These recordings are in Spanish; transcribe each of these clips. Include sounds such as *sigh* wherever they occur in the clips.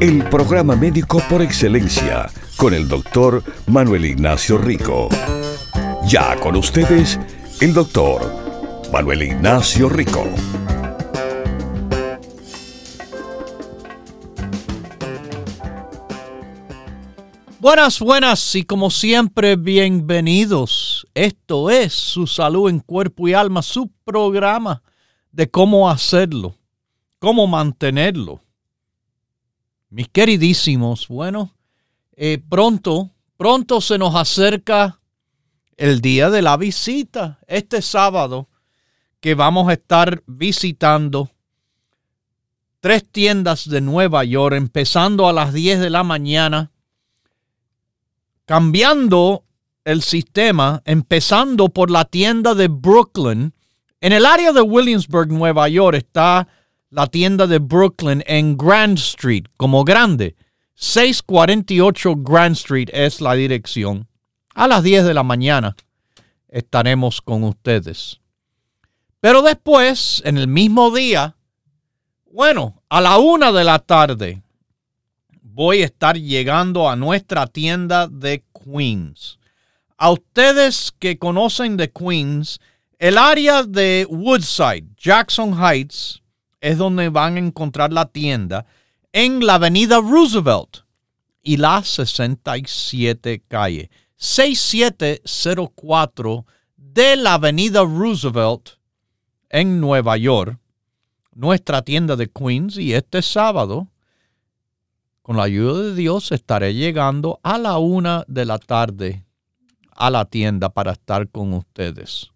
El programa médico por excelencia con el doctor Manuel Ignacio Rico. Ya con ustedes, el doctor Manuel Ignacio Rico. Buenas, buenas y como siempre bienvenidos. Esto es su salud en cuerpo y alma, su programa de cómo hacerlo, cómo mantenerlo. Mis queridísimos, bueno, eh, pronto, pronto se nos acerca el día de la visita, este sábado, que vamos a estar visitando tres tiendas de Nueva York, empezando a las 10 de la mañana, cambiando el sistema, empezando por la tienda de Brooklyn. En el área de Williamsburg, Nueva York, está la tienda de Brooklyn en Grand Street, como grande. 648 Grand Street es la dirección. A las 10 de la mañana estaremos con ustedes. Pero después, en el mismo día, bueno, a la una de la tarde, voy a estar llegando a nuestra tienda de Queens. A ustedes que conocen de Queens, el área de Woodside, Jackson Heights, es donde van a encontrar la tienda en la avenida Roosevelt y la 67 calle. 6704 de la avenida Roosevelt en Nueva York, nuestra tienda de Queens. Y este sábado, con la ayuda de Dios, estaré llegando a la una de la tarde a la tienda para estar con ustedes.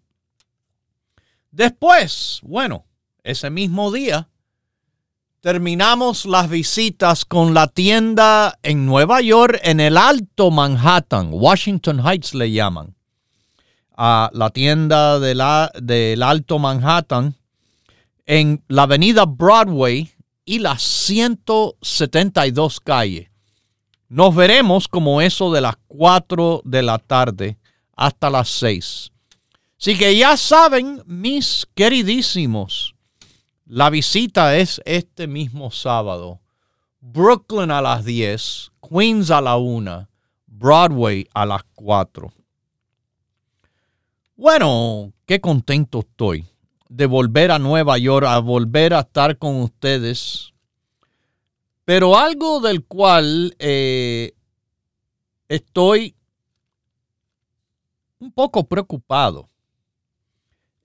Después, bueno, ese mismo día, terminamos las visitas con la tienda en Nueva York, en el Alto Manhattan, Washington Heights le llaman, a la tienda de la, del Alto Manhattan, en la avenida Broadway y la 172 calle. Nos veremos como eso de las 4 de la tarde hasta las 6. Así que ya saben, mis queridísimos, la visita es este mismo sábado. Brooklyn a las 10, Queens a la 1, Broadway a las 4. Bueno, qué contento estoy de volver a Nueva York, a volver a estar con ustedes. Pero algo del cual eh, estoy un poco preocupado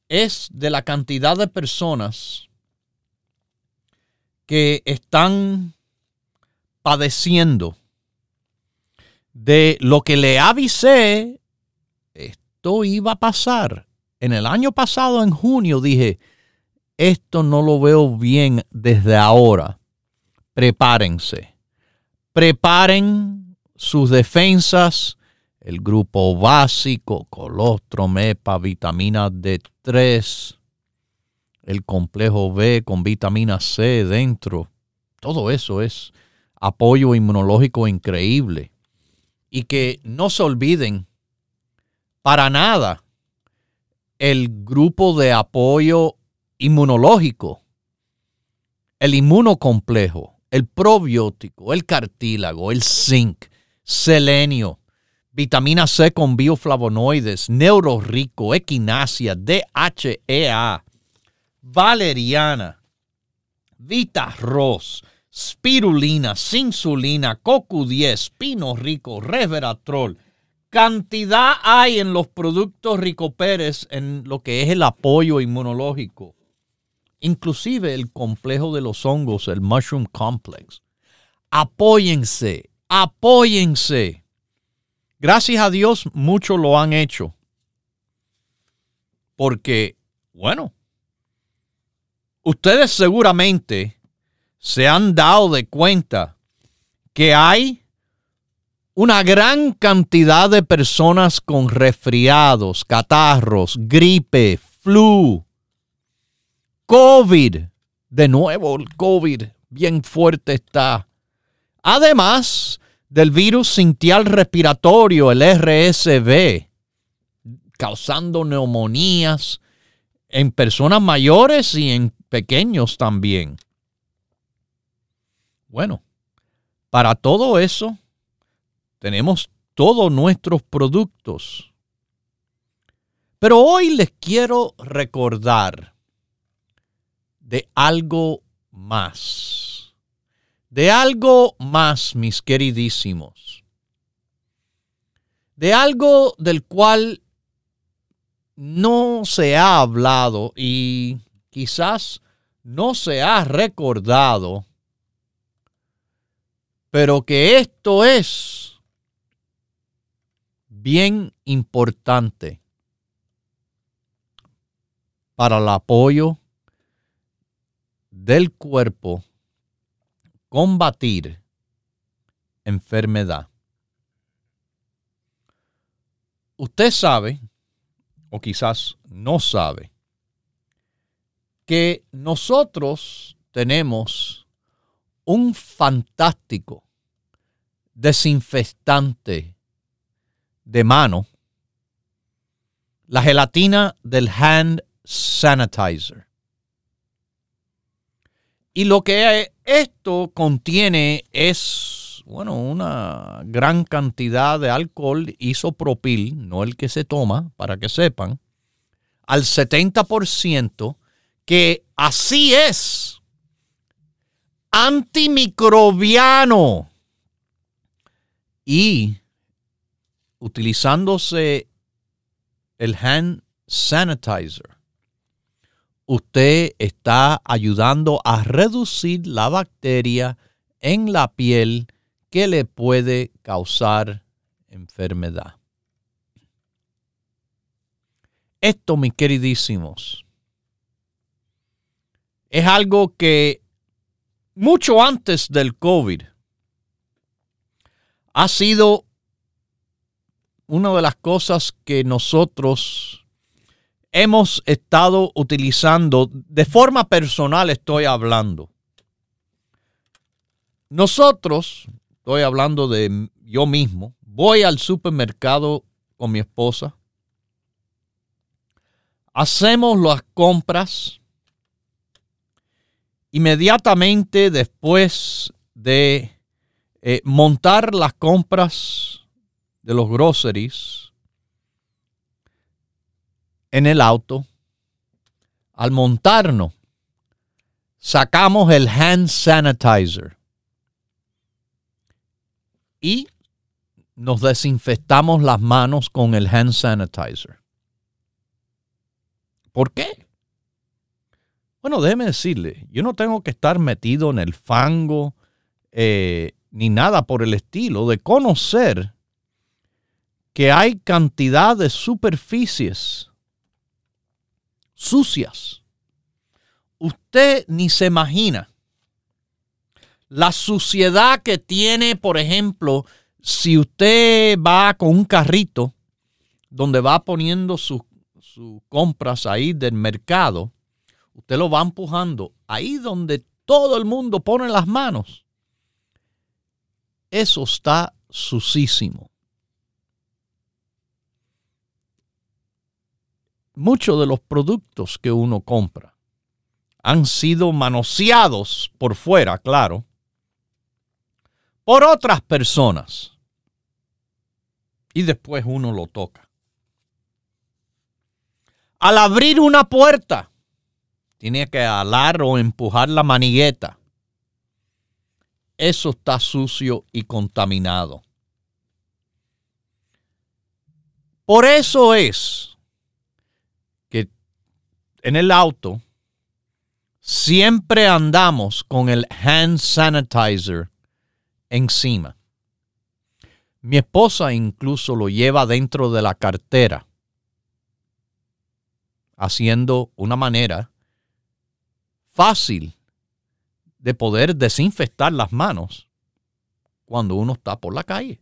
es de la cantidad de personas que están padeciendo de lo que le avisé, esto iba a pasar. En el año pasado, en junio, dije, esto no lo veo bien desde ahora. Prepárense. Preparen sus defensas, el grupo básico, colostrum, EPA, vitamina D3, el complejo B con vitamina C dentro. Todo eso es apoyo inmunológico increíble. Y que no se olviden para nada el grupo de apoyo inmunológico, el inmunocomplejo, el probiótico, el cartílago, el zinc, selenio, vitamina C con bioflavonoides, neurorico, equinacia, DHEA, valeriana, vita ros, spirulina, insulina, cocu10, pino rico, resveratrol. Cantidad hay en los productos Rico Pérez en lo que es el apoyo inmunológico. Inclusive el complejo de los hongos, el Mushroom Complex. Apóyense, apóyense. Gracias a Dios muchos lo han hecho. Porque, bueno, ustedes seguramente se han dado de cuenta que hay una gran cantidad de personas con resfriados, catarros, gripe, flu, COVID. De nuevo, el COVID bien fuerte está. Además del virus sintial respiratorio, el RSV, causando neumonías en personas mayores y en pequeños también. Bueno, para todo eso tenemos todos nuestros productos. Pero hoy les quiero recordar de algo más. De algo más, mis queridísimos. De algo del cual no se ha hablado y quizás no se ha recordado pero que esto es bien importante para el apoyo del cuerpo combatir enfermedad. Usted sabe, o quizás no sabe, que nosotros tenemos un fantástico desinfectante de mano, la gelatina del hand sanitizer. Y lo que esto contiene es, bueno, una gran cantidad de alcohol isopropil, no el que se toma, para que sepan, al 70%, que así es antimicrobiano. Y utilizándose el hand sanitizer, usted está ayudando a reducir la bacteria en la piel que le puede causar enfermedad. Esto, mis queridísimos, es algo que mucho antes del COVID, ha sido una de las cosas que nosotros hemos estado utilizando, de forma personal estoy hablando. Nosotros, estoy hablando de yo mismo, voy al supermercado con mi esposa, hacemos las compras, inmediatamente después de eh, montar las compras de los groceries en el auto, al montarnos, sacamos el hand sanitizer y nos desinfectamos las manos con el hand sanitizer. ¿Por qué? Bueno, déjeme decirle, yo no tengo que estar metido en el fango eh, ni nada por el estilo de conocer que hay cantidad de superficies sucias. Usted ni se imagina la suciedad que tiene, por ejemplo, si usted va con un carrito donde va poniendo sus compras ahí del mercado usted lo va empujando ahí donde todo el mundo pone las manos. Eso está sucísimo. Muchos de los productos que uno compra han sido manoseados por fuera, claro, por otras personas. Y después uno lo toca. Al abrir una puerta, tiene que alar o empujar la manigueta. Eso está sucio y contaminado. Por eso es que en el auto siempre andamos con el hand sanitizer encima. Mi esposa incluso lo lleva dentro de la cartera, haciendo una manera fácil de poder desinfectar las manos cuando uno está por la calle.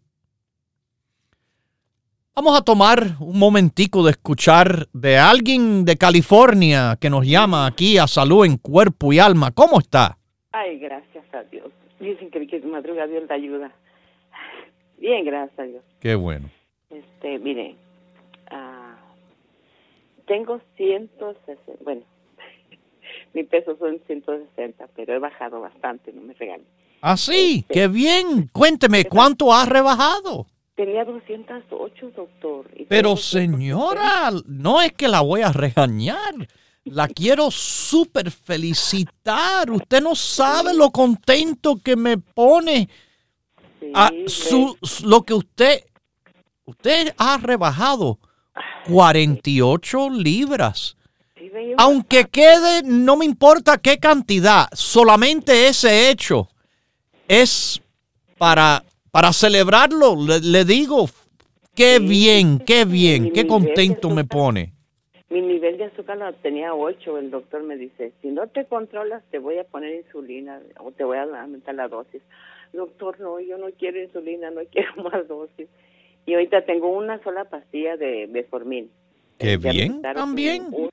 Vamos a tomar un momentico de escuchar de alguien de California que nos llama aquí a salud en cuerpo y alma. ¿Cómo está? Ay, gracias a Dios. Dicen que, que madruga Dios te ayuda. Bien, gracias a Dios. Qué bueno. Este, mire, ah, tengo 160, bueno, mi peso son 160, pero he bajado bastante, no me regalen. Ah, sí, qué bien. Cuénteme, ¿cuánto has rebajado? Tenía 208, doctor. y Pero señora, no es que la voy a regañar. La quiero súper felicitar. Usted no sabe lo contento que me pone 160. Sí, a su, su- lo que usted... Usted ha rebajado 48 libras. Aunque quede, no me importa qué cantidad, solamente ese hecho es para, para celebrarlo. Le, le digo, qué Sí, bien, qué bien, mi qué de contento me pone. Mi nivel de azúcar lo tenía 8. El doctor me dice, si no te controlas, te voy a poner insulina o te voy a aumentar la dosis. Doctor, no, yo no quiero insulina, no quiero *laughs* más dosis. Y ahorita tengo una sola pastilla de Beformin. Qué Eh, ya me bien, también. un-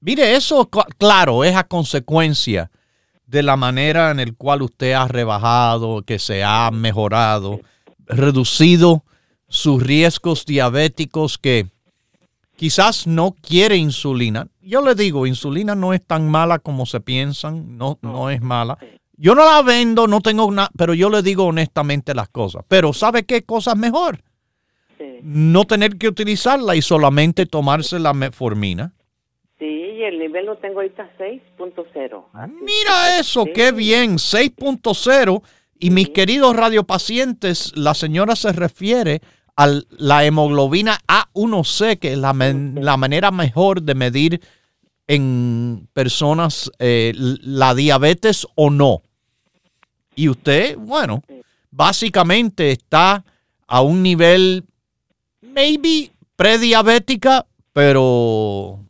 Mire, eso, cl- claro, es a consecuencia de la manera en el cual usted ha rebajado, que se ha mejorado, reducido sus riesgos diabéticos que quizás no quiere insulina. Yo le digo, insulina no es tan mala como se piensan, no, no es mala. Yo no la vendo, no tengo nada, pero yo le digo honestamente las cosas. Pero ¿sabe qué cosa es mejor? No tener que utilizarla y solamente tomarse la metformina. Y el nivel lo tengo ahorita 6.0. Así Mira eso, sí. qué bien, 6.0. Y mis queridos radiopacientes, la señora se refiere a la hemoglobina A1C, que es la, men- la manera mejor de medir en personas eh, la diabetes o no. Y usted, bueno, básicamente está a un nivel, maybe prediabética, pero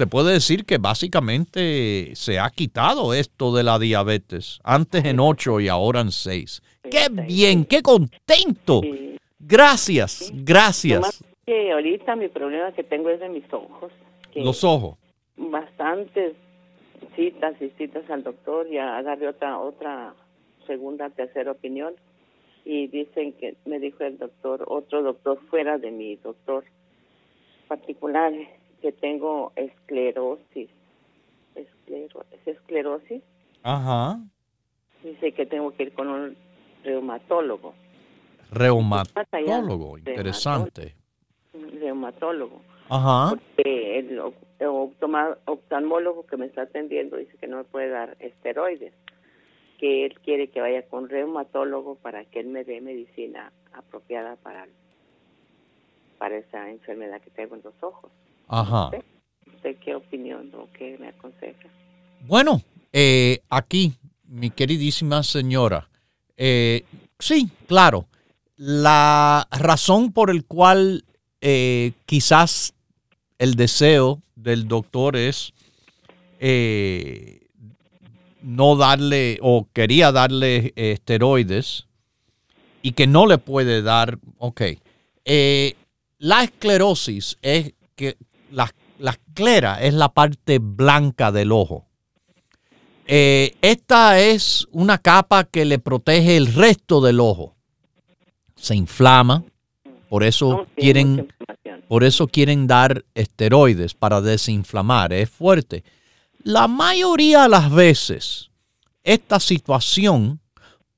se puede decir que básicamente se ha quitado esto de la diabetes. Antes en 8 y ahora en 6. ¡Qué bien! ¡Qué contento! Gracias, gracias. Que ahorita mi problema que tengo es de mis ojos. Que Los ojos. bastantes citas y citas al doctor y a darle otra otra segunda tercera opinión y dicen que me dijo el doctor otro doctor fuera de mi doctor particular que tengo esclerosis esclero, ¿es esclerosis Ajá. dice que tengo que ir con un reumatólogo Reumatólogo, interesante. reumatólogo Ajá. porque el oftalmólogo que me está atendiendo dice que no me puede dar esteroides, que él quiere que vaya con reumatólogo para que él me dé medicina apropiada para para esa enfermedad que tengo en los ojos. Ajá. ¿Usted qué opinión o qué me aconseja? Bueno, eh, aquí, mi queridísima señora, eh, sí, claro, la razón por el cual eh, quizás el deseo del doctor es eh, no darle o quería darle esteroides y que no le puede dar, ok. La esclerosis es que la, la esclera es la parte blanca del ojo. Eh, esta es una capa que le protege el resto del ojo. Se inflama, por eso No, sí, quieren por eso quieren dar esteroides para desinflamar, es fuerte. La mayoría de las veces esta situación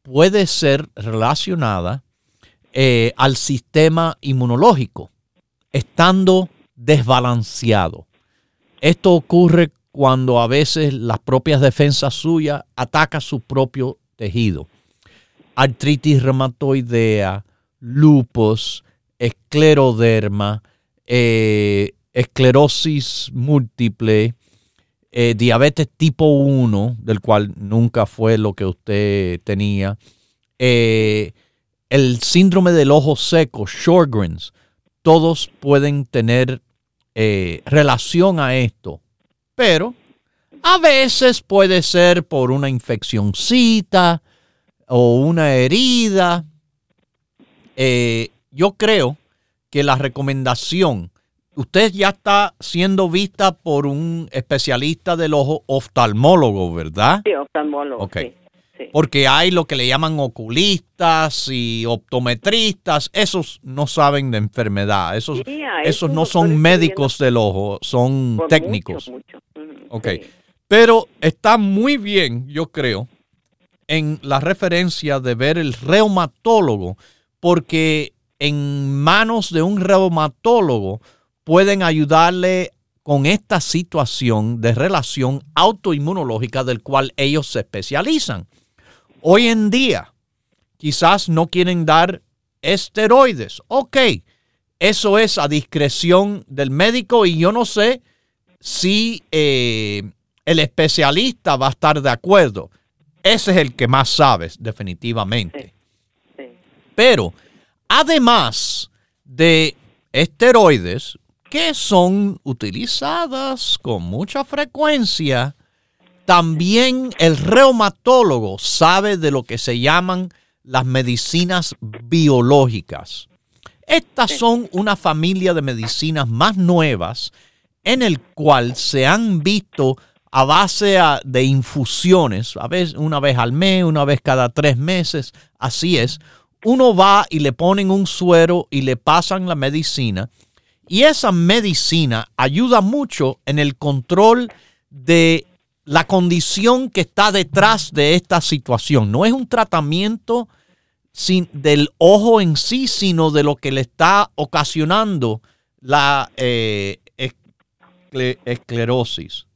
puede ser relacionada eh, al sistema inmunológico, estando desbalanceado. Esto ocurre cuando a veces las propias defensas suyas atacan su propio tejido. Artritis reumatoidea, lupus, escleroderma, eh, esclerosis múltiple, eh, diabetes tipo 1, del cual nunca fue lo que usted tenía, eh, el síndrome del ojo seco, Sjogren's, todos pueden tener eh, relación a esto, pero a veces puede ser por una infeccióncita o una herida. Eh, yo creo que la recomendación, usted ya está siendo vista por un especialista del ojo oftalmólogo, ¿verdad? Sí, oftalmólogo. Ok. Sí, sí. Porque hay lo que le llaman oculistas y optometristas, esos no saben de enfermedad, esos, esos no son médicos del ojo, son Por técnicos. mucho, mucho. Ujú, Ok. sí. Pero está muy bien, yo creo, en la referencia de ver el reumatólogo, porque en manos de un reumatólogo pueden ayudarle con esta situación de relación autoinmunológica del cual ellos se especializan. Hoy en día, quizás no quieren dar esteroides. Ok, eso es a discreción del médico y yo no sé si eh, el especialista va a estar de acuerdo. Ese es el que más sabes, definitivamente. Sí. Pero además de esteroides que son utilizadas con mucha frecuencia, también el reumatólogo sabe de lo que se llaman las medicinas biológicas. Estas son una familia de medicinas más nuevas en el cual se han visto a base de infusiones, a veces una vez al mes, una vez cada tres meses, así es. Uno va y le ponen un suero y le pasan la medicina y esa medicina ayuda mucho en el control de la condición que está detrás de esta situación. No es un tratamiento sin, del ojo en sí, sino de lo que le está ocasionando la eh, escle- esclerosis.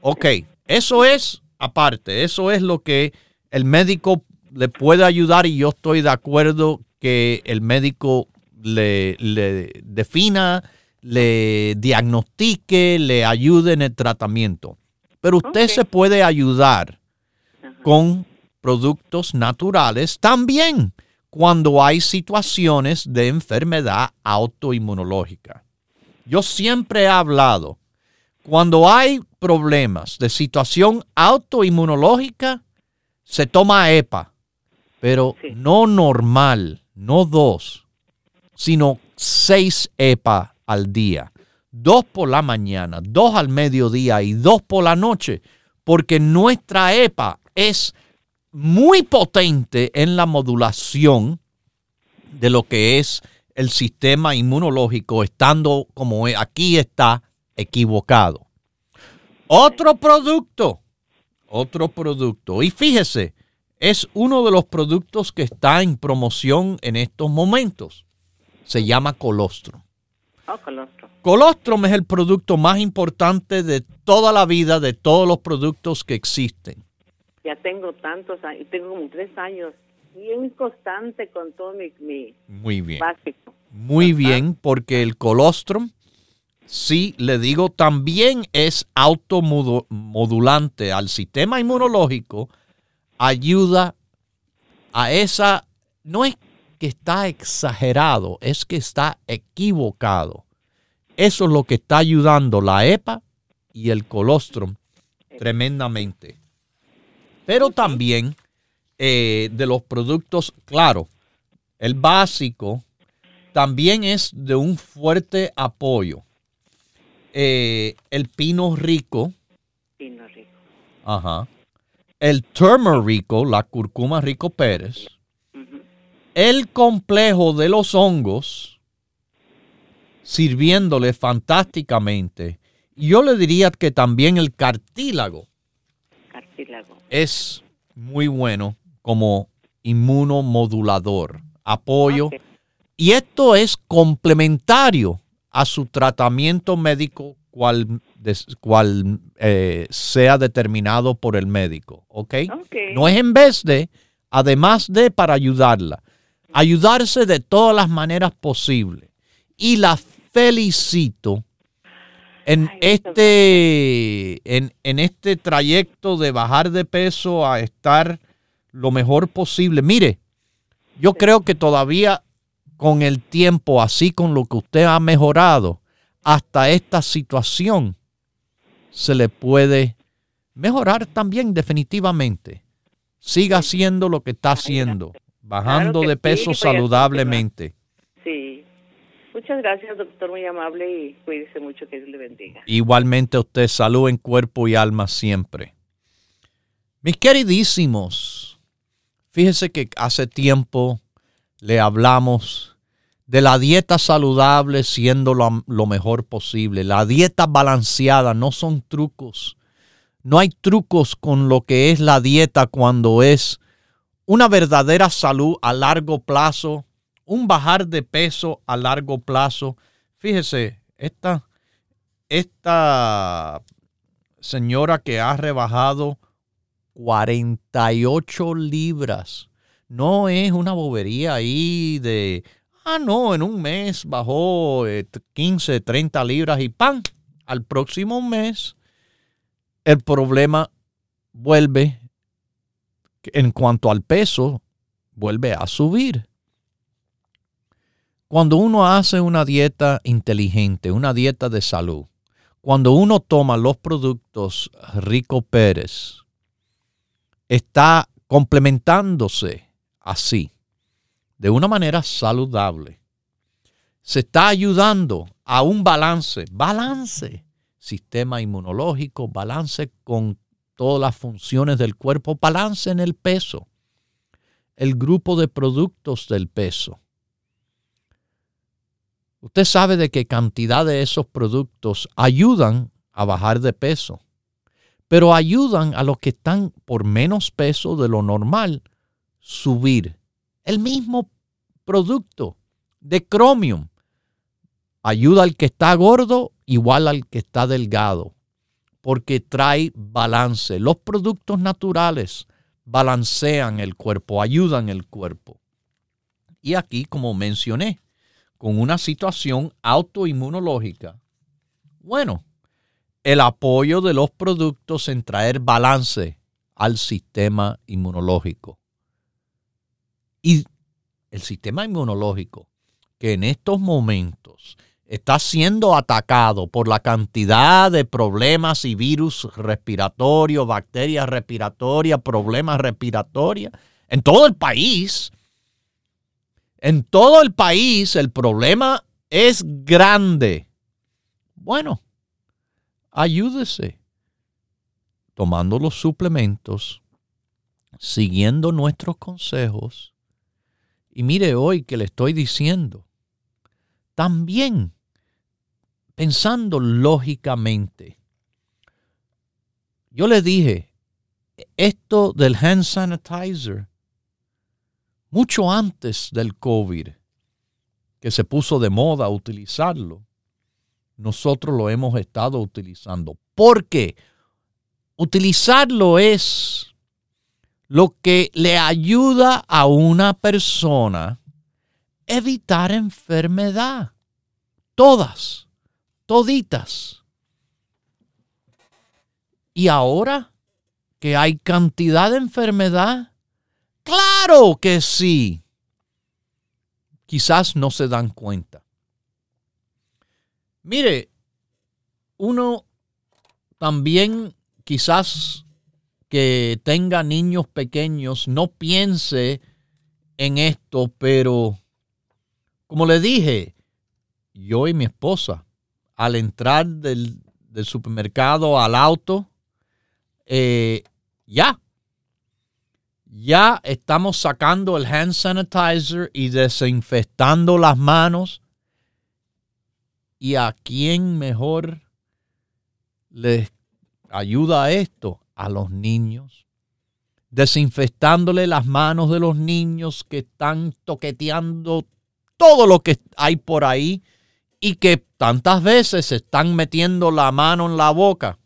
Ok, eso es aparte, eso es lo que el médico le puede ayudar y yo estoy de acuerdo que el médico le, le defina, le diagnostique, le ayude en el tratamiento. Pero usted se puede ayudar Ajá. con productos naturales también cuando hay situaciones de enfermedad autoinmunológica. Yo siempre he hablado, cuando hay problemas de situación autoinmunológica, se toma EPA, pero Sí. no normal, no dos, sino seis EPA al día. Dos por la mañana, dos al mediodía y dos por la noche, porque nuestra EPA es muy potente en la modulación de lo que es el sistema inmunológico, estando como aquí está equivocado. Otro producto, otro producto. Y fíjese, es uno de los productos que está en promoción en estos momentos. Se llama colostrum. Oh, colostrum. Colostrum es el producto más importante de toda la vida, de todos los productos que existen. Ya tengo tantos años, tengo como tres años, bien constante con todo mi, mi Muy bien. básico. Muy bien, porque el colostrum, sí, le digo, también es automodulante al sistema inmunológico, ayuda a esa, no es que está exagerado, es que está equivocado. Eso es lo que está ayudando la EPA y el colostrum tremendamente. Pero también eh, de los productos, claro, el básico también es de un fuerte apoyo. Eh, el pino rico, Pino rico. ajá. El turmerico, la curcuma rico Pérez. El complejo de los hongos, sirviéndole fantásticamente. Yo le diría que también el cartílago Cartílago. es muy bueno como inmunomodulador, apoyo. Y esto es complementario a su tratamiento médico cual, eh, sea determinado por el médico. Ok. No es en vez de, además de para ayudarla. Ayudarse de todas las maneras posibles. Y la felicito en este, en, en este trayecto de bajar de peso a estar lo mejor posible. Mire, yo creo que todavía con el tiempo, así con lo que usted ha mejorado, hasta esta situación se le puede mejorar también definitivamente. Siga haciendo lo que está haciendo, bajando de peso a saludablemente. Sí. Muchas gracias, doctor, muy amable y cuídese mucho, que Dios le bendiga. Igualmente usted, salud en cuerpo y alma siempre. Mis queridísimos, fíjese que hace tiempo le hablamos de la dieta saludable siendo lo, lo, mejor posible. La dieta balanceada no son trucos. No hay trucos con lo que es la dieta cuando es una verdadera salud a largo plazo, un bajar de peso a largo plazo. Fíjese, esta, esta señora que ha rebajado 48 libras, no es una bobería ahí de, ah, no, en un mes bajó 15, eh, 30 libras y ¡pam! Al próximo mes el problema vuelve en cuanto al peso, vuelve a subir. Cuando uno hace una dieta inteligente, una dieta de salud, cuando uno toma los productos Rico Pérez, está complementándose así, de una manera saludable. Se está ayudando a un balance, balance, sistema inmunológico, balance con todas las funciones del cuerpo, balance en el peso, el grupo de productos del peso. Usted sabe de qué cantidad de esos productos ayudan a bajar de peso, pero ayudan a los que están por menos peso de lo normal subir. El mismo producto de Chromium ayuda al que está gordo igual al que está delgado porque trae balance. Los productos naturales balancean el cuerpo, ayudan el cuerpo. Y aquí, como mencioné, con una situación autoinmunológica, bueno, el apoyo de los productos en traer balance al sistema inmunológico. Y el sistema inmunológico, que en estos momentos está siendo atacado por la cantidad de problemas y virus respiratorios, bacterias respiratorias, problemas respiratorios en todo el país. En todo el país el problema es grande. Bueno, ayúdese tomando los suplementos, siguiendo nuestros consejos. Y mire hoy que le estoy diciendo, también pensando lógicamente, yo le dije, esto del hand sanitizer, mucho antes del COVID, que se puso de moda utilizarlo, nosotros lo hemos estado utilizando. Porque utilizarlo es lo que le ayuda a una persona evitar enfermedad. Todas toditas. Y ahora que hay cantidad de enfermedad, claro que sí. Quizás no se dan cuenta. Mire, uno también quizás que tenga niños pequeños no piense en esto, pero como le dije, yo y mi esposa al entrar del, supermercado al auto, eh, ya, ya estamos sacando el hand sanitizer y desinfectando las manos. ¿Y a quién mejor les ayuda esto? A los niños. Desinfectándole las manos de los niños que están toqueteando todo lo que hay por ahí y que tantas veces se están metiendo la mano en la boca.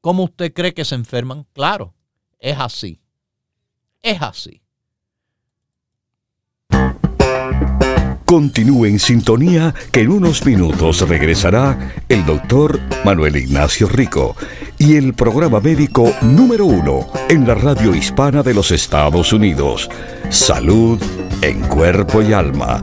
¿Cómo usted cree que se enferman? Claro, es así. Es así. Continúe en sintonía que en unos minutos regresará el doctor Manuel Ignacio Rico y el programa médico número uno en la radio hispana de los Estados Unidos. Salud en cuerpo y alma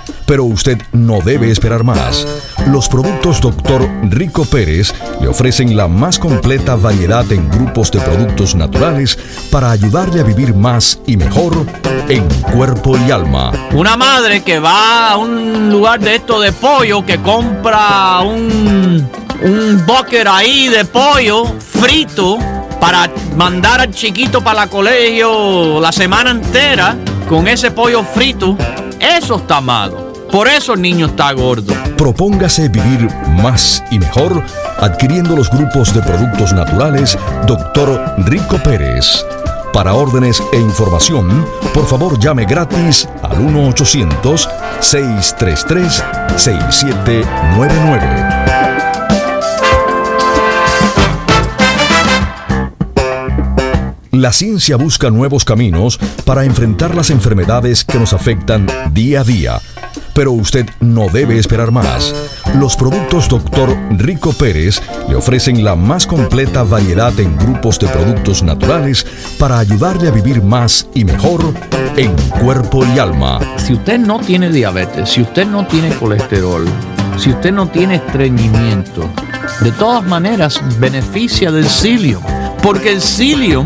pero usted no debe esperar más. Los productos Dr. Rico Pérez le ofrecen la más completa variedad en grupos de productos naturales para ayudarle a vivir más y mejor en cuerpo y alma. Una madre que va a un lugar de esto de pollo, que compra un, un ahí de pollo frito para mandar al chiquito para el colegio la semana entera con ese pollo frito, eso está malo. Por eso el niño está gordo. Propóngase vivir más y mejor adquiriendo los grupos de productos naturales Dr. Rico Pérez. Para órdenes e información, por favor llame gratis al 1-800-633-6799. La ciencia busca nuevos caminos para enfrentar las enfermedades que nos afectan día a día. Pero usted no debe esperar más. Los productos Dr. Rico Pérez le ofrecen la más completa variedad en grupos de productos naturales para ayudarle a vivir más y mejor en cuerpo y alma. Si usted no tiene diabetes, si usted no tiene colesterol, si usted no tiene estreñimiento, de todas maneras beneficia del psyllium. Porque el psyllium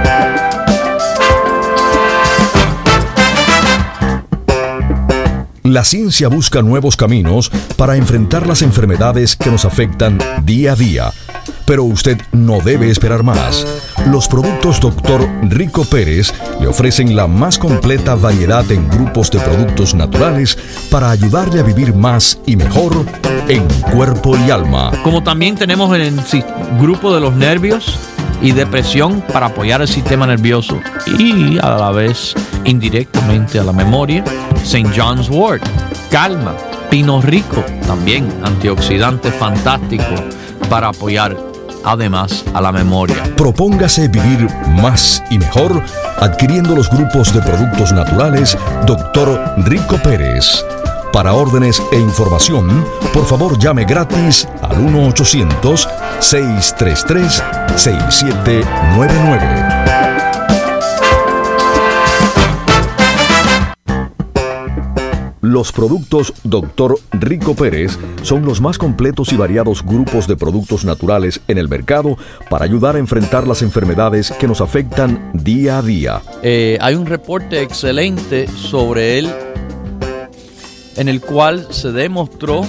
La ciencia busca nuevos caminos para enfrentar las enfermedades que nos afectan día a día. Pero usted no debe esperar más. Los productos Dr. Rico Pérez le ofrecen la más completa variedad en grupos de productos naturales para ayudarle a vivir más y mejor en cuerpo y alma. Como también tenemos el grupo de los nervios y depresión para apoyar el sistema nervioso y a la vez indirectamente a la memoria. St. John's Wort, calma, pino rico, también antioxidante fantástico para apoyar además a la memoria. Propóngase vivir más y mejor adquiriendo los grupos de productos naturales Dr. Rico Pérez. Para órdenes e información, por favor llame gratis al 1-800-633-6799. Los productos Dr. Rico Pérez son los más completos y variados grupos de productos naturales en el mercado para ayudar a enfrentar las enfermedades que nos afectan día a día. Eh, hay un reporte excelente sobre él en el cual se demostró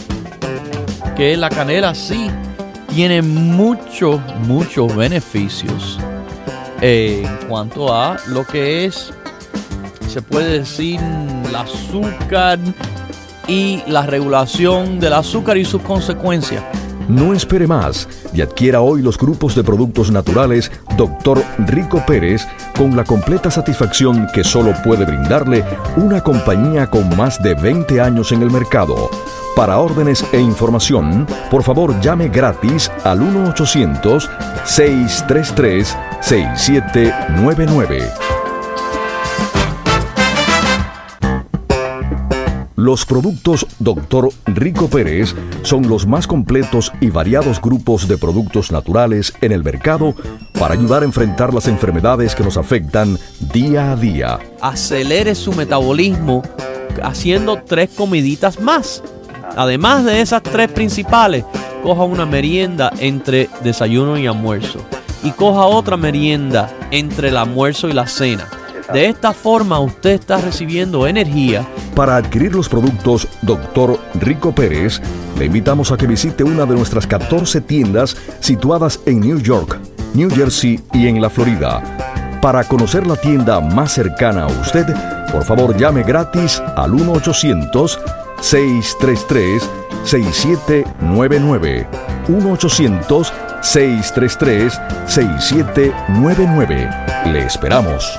que la canela sí tiene muchos, muchos beneficios eh, en cuanto a lo que es, se puede decir, el azúcar y la regulación del azúcar y sus consecuencias. No espere más y adquiera hoy los grupos de productos naturales Dr. Rico Pérez con la completa satisfacción que solo puede brindarle una compañía con más de 20 años en el mercado. Para órdenes e información, por favor llame gratis al 1-800-633-6799. Los productos Dr. Rico Pérez son los más completos y variados grupos de productos naturales en el mercado para ayudar a enfrentar las enfermedades que nos afectan día a día. acelere su metabolismo haciendo tres comiditas más. Además de esas tres principales, coja una merienda entre desayuno y almuerzo y coja otra merienda entre el almuerzo y la cena. De esta forma usted está recibiendo energía Para adquirir los productos Dr. Rico Pérez, le invitamos a que visite una de nuestras 14 tiendas situadas en New York, New Jersey y en la Florida. Para conocer la tienda más cercana a usted, por favor llame gratis al 1-800-633-6799. 1-800-633-6799. Le esperamos.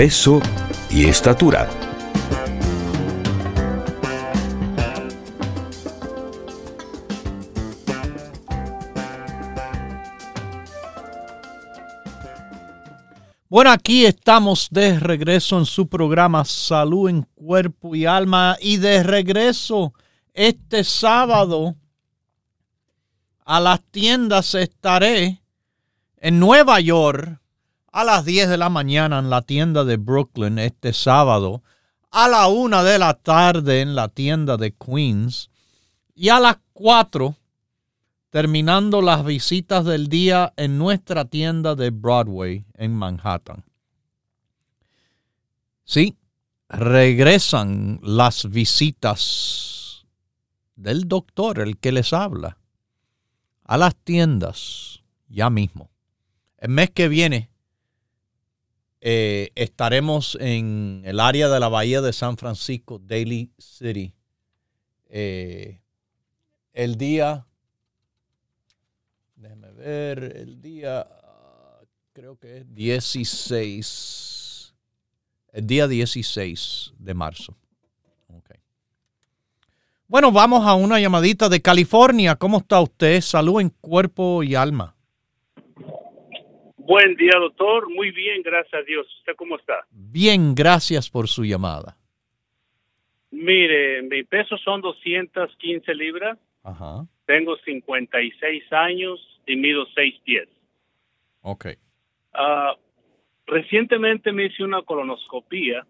peso y estatura. Bueno, aquí estamos de regreso en su programa Salud en Cuerpo y Alma y de regreso este sábado a las tiendas estaré en Nueva York a las 10 de la mañana en la tienda de Brooklyn este sábado, a la 1 de la tarde en la tienda de Queens y a las 4 terminando las visitas del día en nuestra tienda de Broadway en Manhattan. Sí, regresan las visitas del doctor, el que les habla, a las tiendas ya mismo. El mes que viene eh, estaremos en el área de la bahía de San Francisco, Daly City. Eh, el día Déjeme ver el día, creo que es 16, el día 16 de marzo. Bueno, vamos a una llamadita de California. ¿Cómo está usted? Salud en cuerpo y alma. Buen día, doctor. Muy bien, gracias a Dios. ¿Usted cómo está? Bien, gracias por su llamada. Mire, mi peso son 215 libras. Ajá. Tengo 56 años y mido 6 pies. Ok. Ah, recientemente me hice una colonoscopía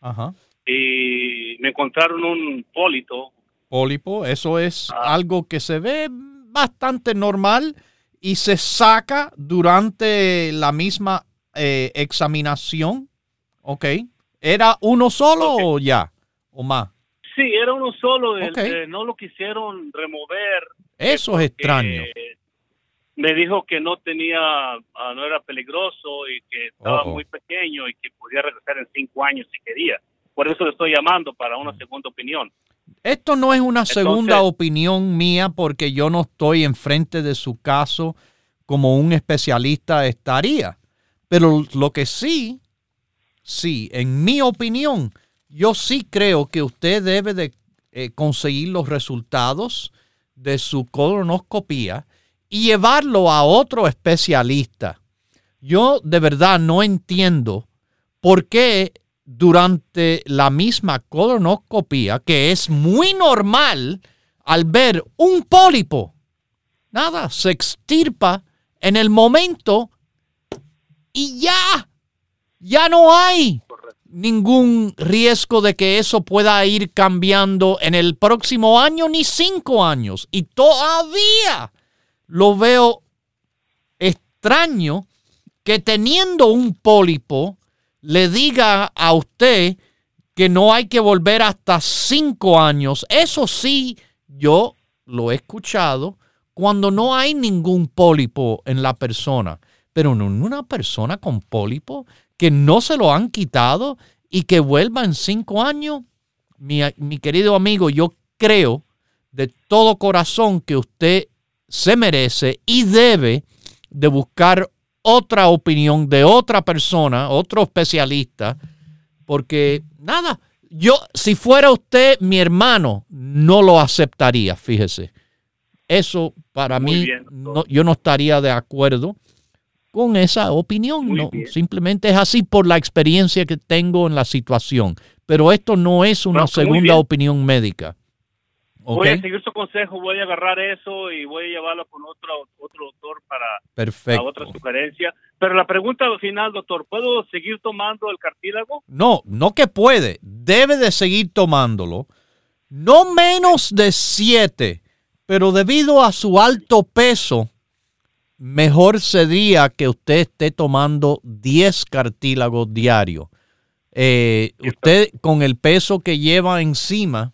Ajá. y me encontraron un pólito. Pólipo, eso es Ah. algo que se ve bastante normal y se saca durante la misma eh, examinación. Ok. ¿Era uno solo o ya? ¿O más? Sí, era uno solo. el- eh, no lo quisieron remover. Eso es extraño. Me dijo que no tenía, ah, no era peligroso y que estaba Oh, oh. muy pequeño y que podía regresar en cinco años si quería. Por eso le estoy llamando para una Mm. segunda opinión. Esto no es una segunda Entonces- opinión mía porque yo no estoy enfrente de su caso como un especialista estaría. Pero lo que sí, sí, en mi opinión, yo sí creo que usted debe de eh, conseguir los resultados de su colonoscopía y llevarlo a otro especialista. Yo de verdad no entiendo por qué durante la misma colonoscopía, que es muy normal al ver un pólipo, nada, se extirpa en el momento y ya, ya no hay ningún riesgo de que eso pueda ir cambiando en el próximo año ni cinco años. Y todavía lo veo extraño que teniendo un pólipo le diga a usted que no hay que volver hasta cinco años. Eso sí, yo lo he escuchado cuando no hay ningún pólipo en la persona. Pero en una persona con pólipo que no se lo han quitado y que vuelva en cinco años. Mi, mi querido amigo, yo creo de todo corazón que usted se merece y debe de buscar otra opinión de otra persona, otro especialista, porque nada, yo si fuera usted mi hermano, no lo aceptaría, fíjese. Eso para Muy mí, bien, no, yo no estaría de acuerdo con esa opinión. No, simplemente es así por la experiencia que tengo en la situación. Pero esto no es una Bueno, segunda opinión médica. Voy a seguir su consejo, voy a agarrar eso y voy a llevarlo con otro, otro doctor para Perfecto. otra sugerencia. Pero la pregunta al final, doctor, ¿puedo seguir tomando el cartílago? No, no que puede, debe de seguir tomándolo. No menos de siete, pero debido a su alto peso, mejor sería que usted esté tomando 10 cartílagos diarios. Eh, usted con el peso que lleva encima,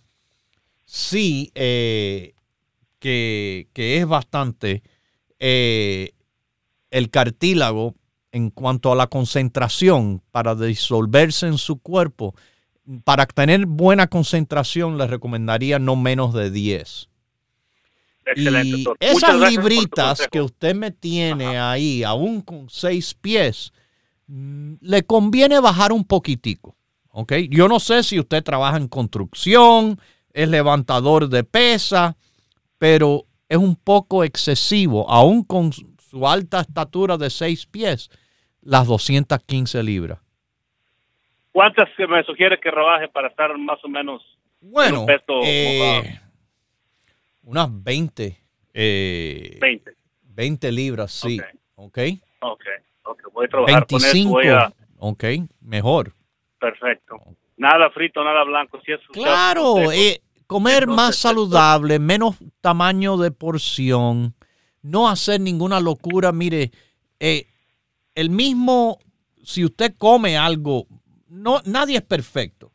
sí, eh, que, es bastante, eh, el cartílago en cuanto a la concentración para disolverse en su cuerpo, para tener buena concentración le recomendaría no menos de 10. Excelente, y esas libritas que usted me tiene ahí, aún con seis pies, mm, le conviene bajar un poquitico. ¿ok? Yo no sé si usted trabaja en construcción, es levantador de pesa, pero es un poco excesivo, aún con su alta estatura de seis pies, las 215 libras. ¿Cuántas me sugiere que rebaje para estar más o menos bueno, eh, unas 20. Eh, 20. 20 libras, sí. Ok. Ok. Ok. Voy a trabajar 25, con eso. Ok, mejor. Perfecto. Nada frito, nada blanco. Si es claro, eh, comer más saludable, menos tamaño de porción, no hacer ninguna locura. Mire, eh, el mismo, si usted come algo, no, nadie es perfecto.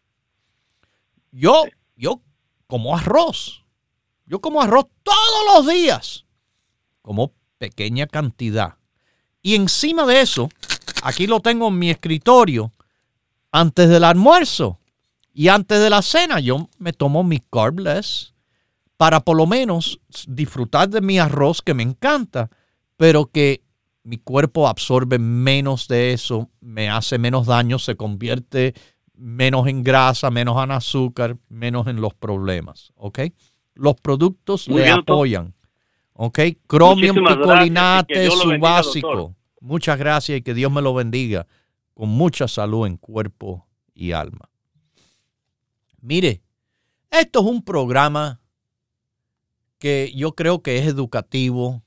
Yo, yo como arroz. Yo como arroz todos los días. Como pequeña cantidad. Y encima de eso, aquí lo tengo en mi escritorio, antes del almuerzo y antes de la cena, yo me tomo mi carbless para por lo menos disfrutar de mi arroz que me encanta, pero que mi cuerpo absorbe menos de eso, me hace menos daño, se convierte menos en grasa, menos en azúcar, menos en los problemas, ¿ok? Los productos le apoyan, ¿ok? Cromium picolinate es su básico. Muchas gracias y que Dios me lo bendiga con mucha salud en cuerpo y alma. Mire, esto es un programa que yo creo que es educativo.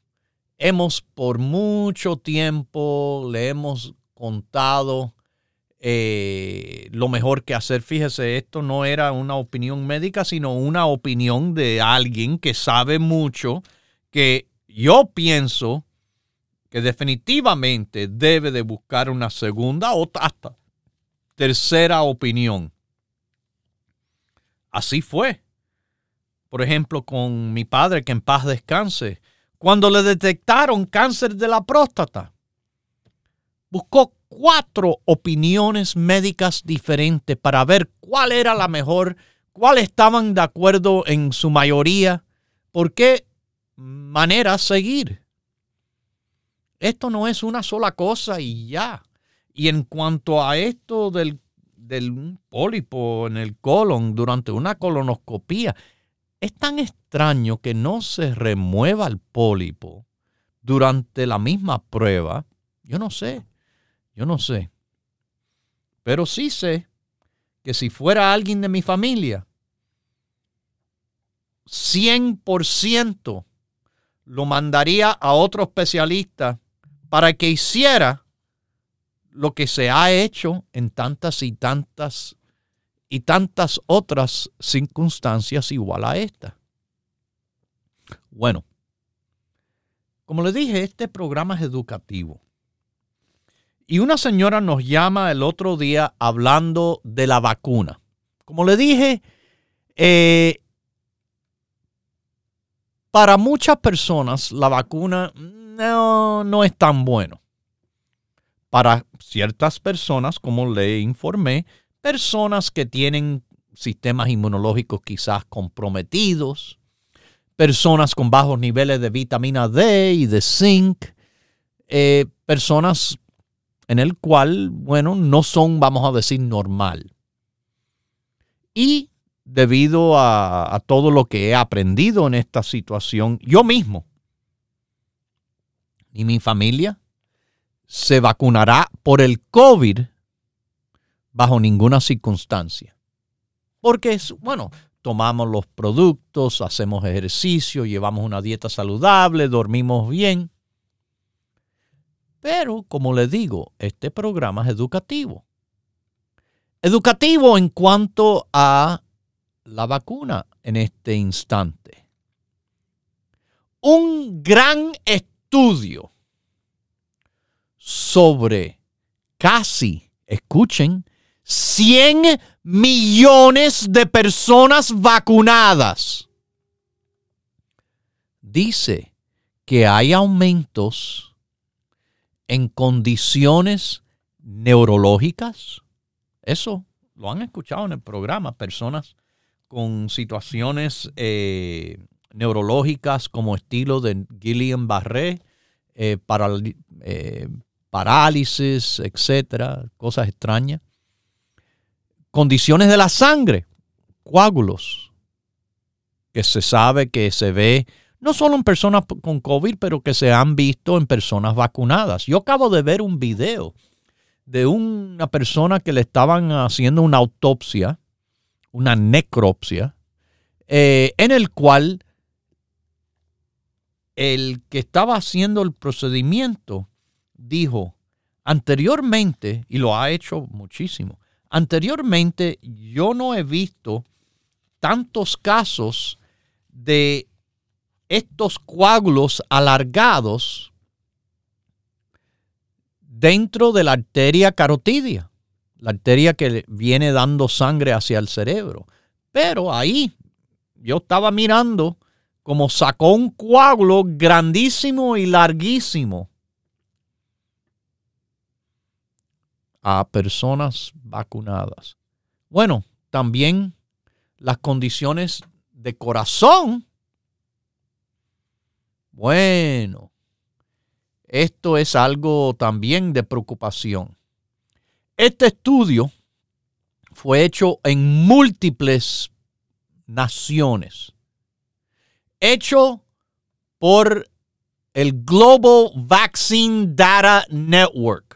Hemos por mucho tiempo, le hemos contado eh, lo mejor que hacer. Fíjese, esto no era una opinión médica, sino una opinión de alguien que sabe mucho, que yo pienso que definitivamente debe de buscar una segunda o hasta tercera opinión. Así fue. Por ejemplo, con mi padre, que en paz descanse, cuando le detectaron cáncer de la próstata, buscó cuatro opiniones médicas diferentes para ver cuál era la mejor, cuál estaban de acuerdo en su mayoría, por qué manera seguir. Esto no es una sola cosa y ya. Y en cuanto a esto del, del pólipo en el colon durante una colonoscopía, es tan extraño que no se remueva el pólipo durante la misma prueba. Yo no sé, yo no sé. Pero sí sé que si fuera alguien de mi familia, 100% lo mandaría a otro especialista para que hiciera lo que se ha hecho en tantas y tantas y tantas otras circunstancias igual a esta. Bueno, como le dije, este programa es educativo. Y una señora nos llama el otro día hablando de la vacuna. Como le dije, eh, para muchas personas la vacuna no, no es tan bueno. Para ciertas personas, como le informé, personas que tienen sistemas inmunológicos quizás comprometidos, personas con bajos niveles de vitamina D y de zinc, eh, personas en el cual, bueno, no son, vamos a decir, normal. Y debido a, a todo lo que he aprendido en esta situación, yo mismo ni mi familia se vacunará por el COVID bajo ninguna circunstancia. Porque, es, bueno, tomamos los productos, hacemos ejercicio, llevamos una dieta saludable, dormimos bien. Pero, como le digo, este programa es educativo. Educativo en cuanto a la vacuna en este instante. Un gran estudio sobre casi, escuchen, 100 millones de personas vacunadas. Dice que hay aumentos en condiciones neurológicas. Eso lo han escuchado en el programa, personas con situaciones eh, neurológicas como estilo de Gillian Barré, eh, para, eh, parálisis, etcétera, cosas extrañas. Condiciones de la sangre, coágulos, que se sabe que se ve no solo en personas con COVID, pero que se han visto en personas vacunadas. Yo acabo de ver un video de una persona que le estaban haciendo una autopsia, una necropsia, eh, en el cual el que estaba haciendo el procedimiento dijo, anteriormente, y lo ha hecho muchísimo, anteriormente yo no he visto tantos casos de estos coágulos alargados dentro de la arteria carotidia, la arteria que viene dando sangre hacia el cerebro. Pero ahí yo estaba mirando como sacó un coágulo grandísimo y larguísimo a personas vacunadas. Bueno, también las condiciones de corazón. Bueno, esto es algo también de preocupación. Este estudio fue hecho en múltiples naciones, hecho por el Global Vaccine Data Network.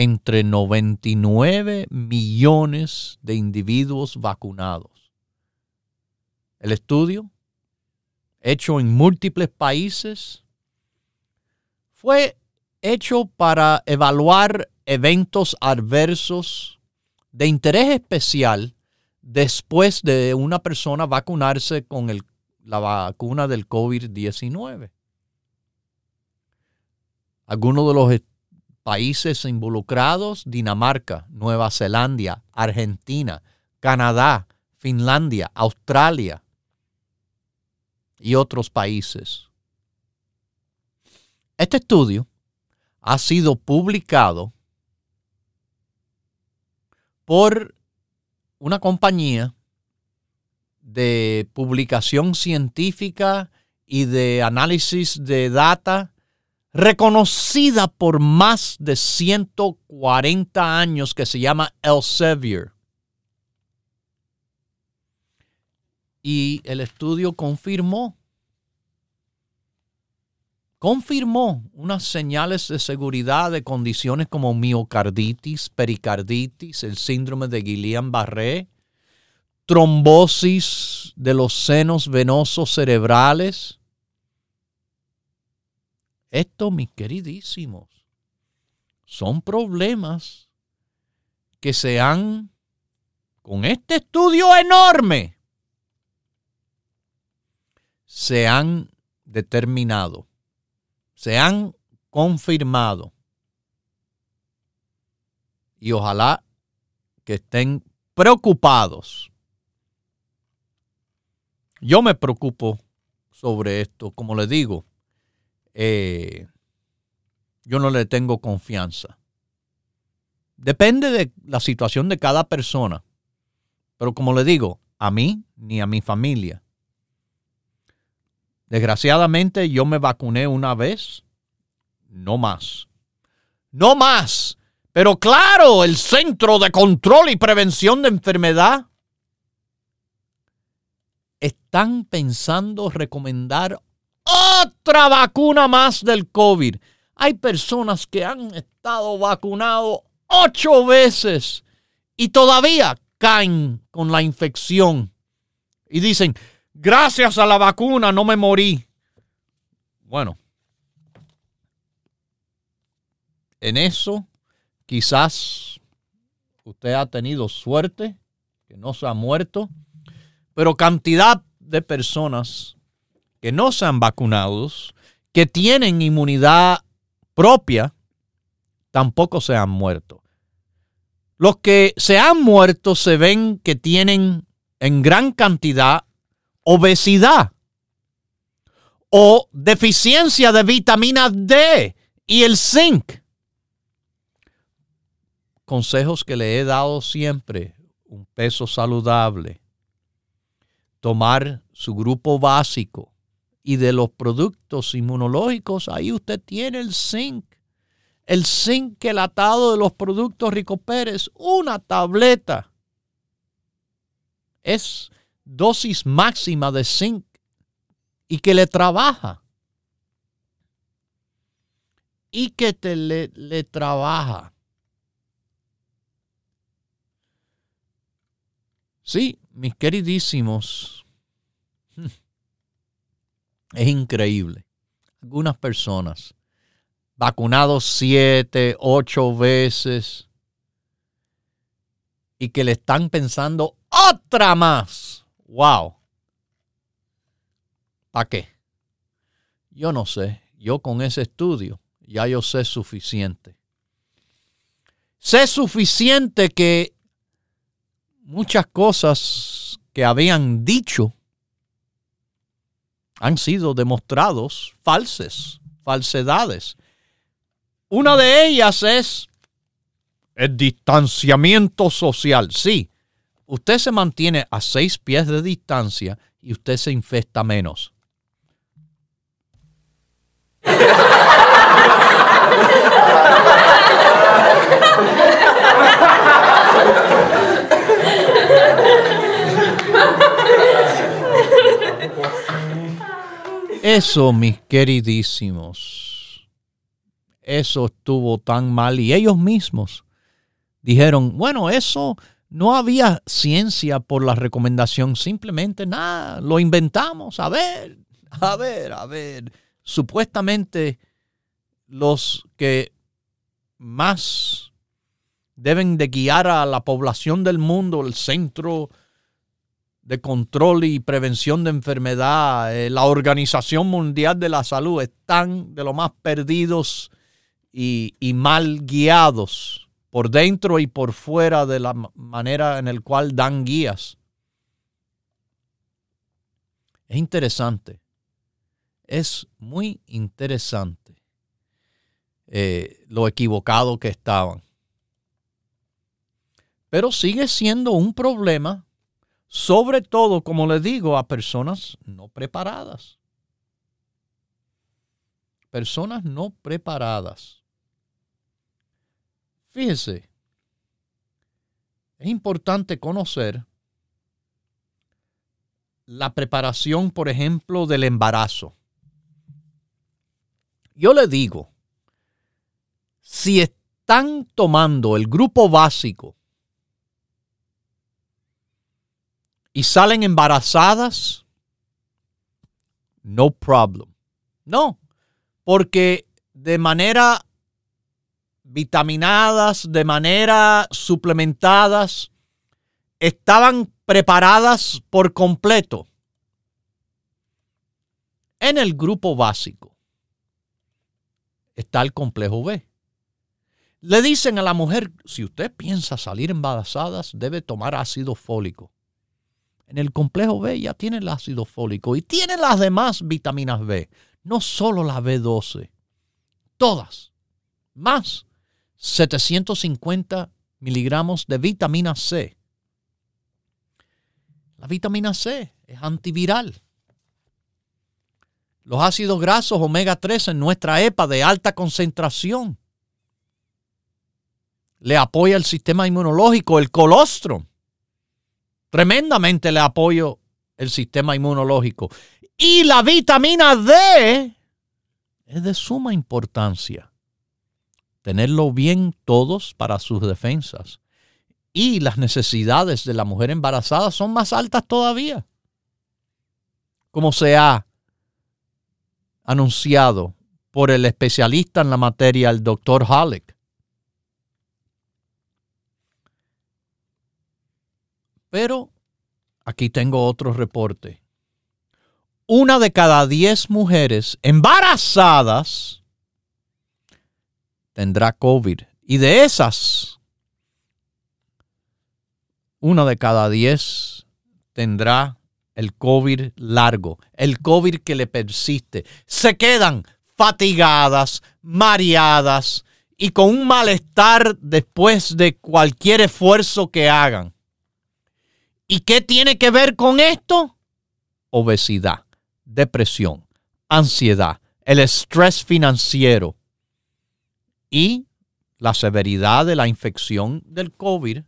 Entre 99 millones de individuos vacunados. El estudio, hecho en múltiples países, fue hecho para evaluar eventos adversos de interés especial después de una persona vacunarse con la vacuna del COVID-19. Algunos de los países involucrados, Dinamarca, Nueva Zelanda, Argentina, Canadá, Finlandia, Australia y otros países. Este estudio ha sido publicado por una compañía de publicación científica y de análisis de data reconocida por más de 140 años que se llama Elsevier. Y el estudio confirmó, confirmó unas señales de seguridad de condiciones como miocarditis, pericarditis, el síndrome de Guillain-Barré, trombosis de los senos venosos cerebrales, esto, mis queridísimos, son problemas que se han, con este estudio enorme, se han determinado, se han confirmado. Y ojalá que estén preocupados. Yo me preocupo sobre esto, como les digo, eh, yo no le tengo confianza. Depende de la situación de cada persona. Pero como le digo, a mí ni a mi familia. Desgraciadamente yo me vacuné una vez, no más. No más. Pero claro, el Centro de Control y Prevención de Enfermedad están pensando recomendar otra vacuna más del COVID. Hay personas que han estado vacunados ocho veces y todavía caen con la infección. Y dicen, gracias a la vacuna no me morí. Bueno, en eso quizás usted ha tenido suerte, que no se ha muerto, pero cantidad de personas que no sean vacunados, que tienen inmunidad propia, tampoco se han muerto. Los que se han muerto se ven que tienen en gran cantidad obesidad o deficiencia de vitamina D y el zinc. Consejos que le he dado siempre, un peso saludable, tomar su grupo básico y de los productos inmunológicos, ahí usted tiene el zinc. El zinc atado de los productos Rico Pérez, una tableta. Es dosis máxima de zinc y que le trabaja. Y que te le, le trabaja. Sí, mis queridísimos, es increíble. Algunas personas vacunados siete, ocho veces y que le están pensando otra más. ¡Wow! ¿Para qué? Yo no sé. Yo con ese estudio ya yo sé suficiente. Sé suficiente que muchas cosas que habían dicho han sido demostrados falsas, falsedades. Una de ellas es el distanciamiento social. Sí, usted se mantiene a seis pies de distancia y usted se infecta menos. *laughs* Eso, mis queridísimos, eso estuvo tan mal y ellos mismos dijeron, bueno, eso no había ciencia por la recomendación, simplemente nada, lo inventamos, a ver, a ver, a ver. Supuestamente los que más deben de guiar a la población del mundo, el centro de Control y Prevención de Enfermedad, eh, la Organización Mundial de la Salud, están de lo más perdidos y, y mal guiados por dentro y por fuera de la manera en la cual dan guías. Es interesante, es muy interesante eh, lo equivocado que estaban. Pero sigue siendo un problema sobre todo, como le digo, a personas no preparadas. Personas no preparadas. Fíjese, es importante conocer la preparación, por ejemplo, del embarazo. Yo le digo, si están tomando el grupo básico y salen embarazadas, no problem. No, porque de manera vitaminadas, de manera suplementadas, estaban preparadas por completo en el grupo básico. Está el complejo B. Le dicen a la mujer, si usted piensa salir embarazadas, debe tomar ácido fólico. En el complejo B ya tiene el ácido fólico y tiene las demás vitaminas B, no solo la B12, todas, más 750 miligramos de vitamina C. La vitamina C es antiviral. Los ácidos grasos omega 3 en nuestra EPA de alta concentración le apoya el sistema inmunológico, el colostrum Tremendamente le apoyo el sistema inmunológico. Y la vitamina D es de suma importancia. Tenerlo bien todos para sus defensas. Y las necesidades de la mujer embarazada son más altas todavía. Como se ha anunciado por el especialista en la materia, el doctor Halleck. Pero aquí tengo otro reporte. Una de cada diez mujeres embarazadas tendrá COVID. Y de esas, una de cada diez tendrá el COVID largo, el COVID que le persiste. Se quedan fatigadas, mareadas y con un malestar después de cualquier esfuerzo que hagan. ¿Y qué tiene que ver con esto? Obesidad, depresión, ansiedad, el estrés financiero y la severidad de la infección del COVID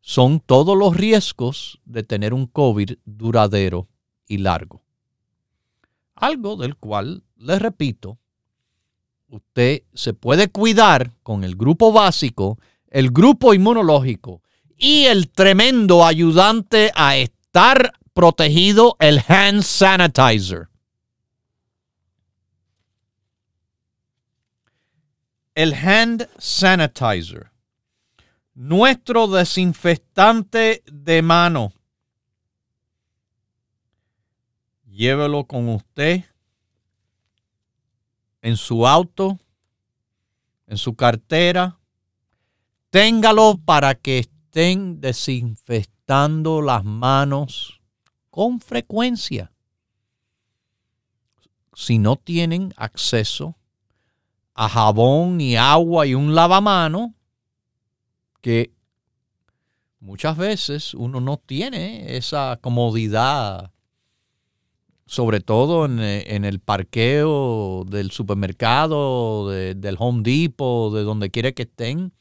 son todos los riesgos de tener un COVID duradero y largo. Algo del cual, les repito, usted se puede cuidar con el grupo básico, el grupo inmunológico y el tremendo ayudante a estar protegido, el hand sanitizer. El hand sanitizer, nuestro desinfectante de mano. Llévelo con usted en su auto, en su cartera. Téngalo para que estén desinfectando las manos con frecuencia. Si no tienen acceso a jabón y agua y un lavamano, que muchas veces uno no tiene esa comodidad sobre todo eh, en, el parqueo del supermercado, del Home Depot, de donde quiera que estén,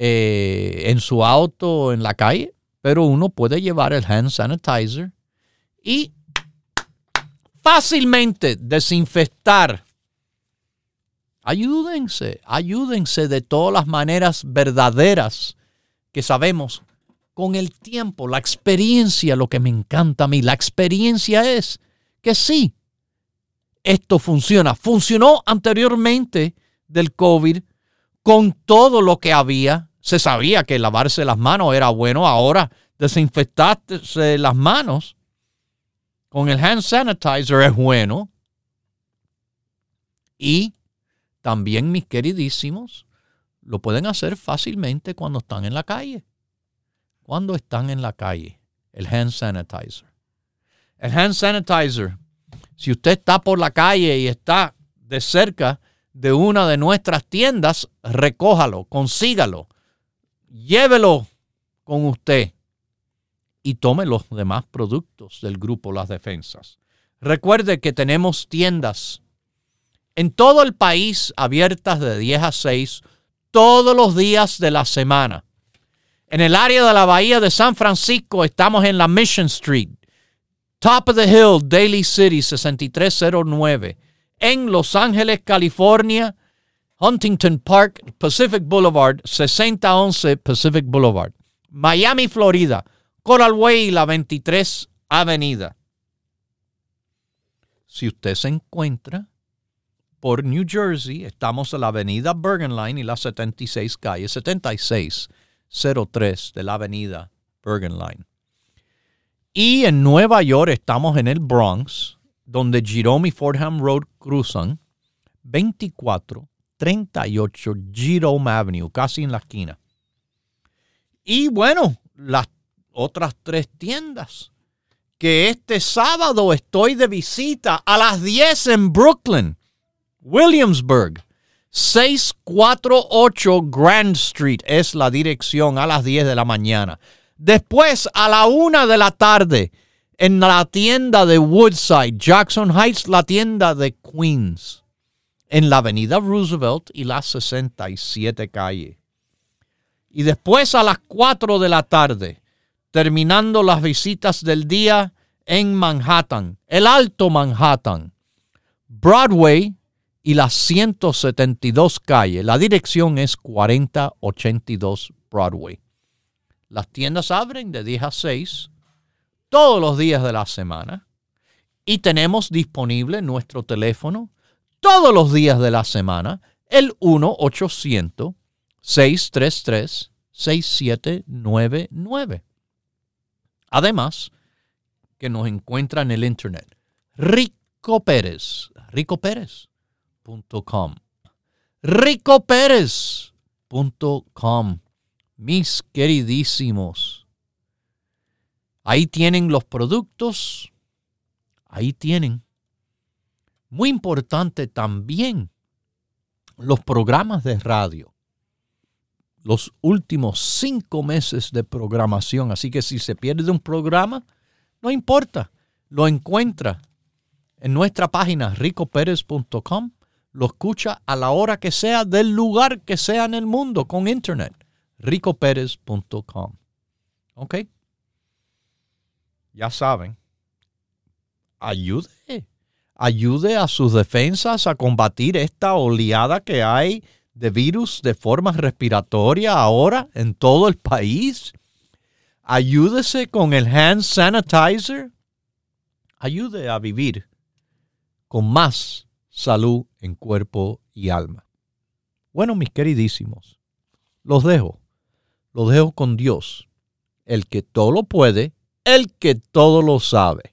eh, en su auto, en la calle, pero uno puede llevar el hand sanitizer y fácilmente desinfectar. Ayúdense, ayúdense de todas las maneras verdaderas que sabemos. Con el tiempo, la experiencia, lo que me encanta a mí, la experiencia es que sí, esto funciona. Funcionó anteriormente del COVID con todo lo que había. Se sabía que lavarse las manos era bueno. Ahora desinfectarse las manos con el hand sanitizer es bueno. Y también, mis queridísimos, lo pueden hacer fácilmente cuando están en la calle. Cuando están en la calle, el hand sanitizer. El hand sanitizer. Si usted está por la calle y está de cerca de una de nuestras tiendas, recójalo, consígalo, llévelo con usted y tome los demás productos del grupo Las Defensas. Recuerde que tenemos tiendas en todo el país abiertas de 10 a 6 todos los días de la semana. En el área de la Bahía de San Francisco estamos en la Mission Street, Top of the Hill, Daly City, 6309. En Los Ángeles, California, Huntington Park, Pacific Boulevard, 6011 Pacific Boulevard. Miami, Florida, Coral Way, la 23 Avenida. Si usted se encuentra por New Jersey, estamos en la avenida Bergen Line y la 76 calle, 7603 de la avenida Bergen Line. Y en Nueva York estamos en el Bronx, donde Jerome y Fordham Road cruzan 2438 Jerome Avenue, casi en la esquina. Y bueno, las otras tres tiendas que este sábado estoy de visita a las 10 en Brooklyn, Williamsburg. 648 Grand Street es la dirección a las 10 de la mañana. Después, a la una de la tarde, en la tienda de Woodside, Jackson Heights, la tienda de Queens, en la avenida Roosevelt y la 67 calle. Y después a las 4 de la tarde, terminando las visitas del día en Manhattan, el Alto Manhattan, Broadway y la 172 calle. La dirección es 4082 Broadway. Las tiendas abren de 10 a 6 todos los días de la semana y tenemos disponible nuestro teléfono todos los días de la semana, el 1-800-633-6799. Además, que nos encuentra en el internet, Rico Pérez, ricopérez.com. ricoperez.com. Mis queridísimos. Ahí tienen los productos. Ahí tienen. Muy importante también los programas de radio. Los últimos cinco meses de programación. Así que si se pierde un programa, no importa. Lo encuentra en nuestra página ricoperez.com. Lo escucha a la hora que sea, del lugar que sea en el mundo, con internet. ricoperez.com. ¿Ok? Ya saben. Ayude. Ayude a sus defensas a combatir esta oleada que hay de virus de forma respiratoria ahora en todo el país. Ayúdese con el hand sanitizer. Ayude a vivir con más salud en cuerpo y alma. Bueno, mis queridísimos, los dejo. Los dejo con Dios, el que todo lo puede, el que todo lo sabe.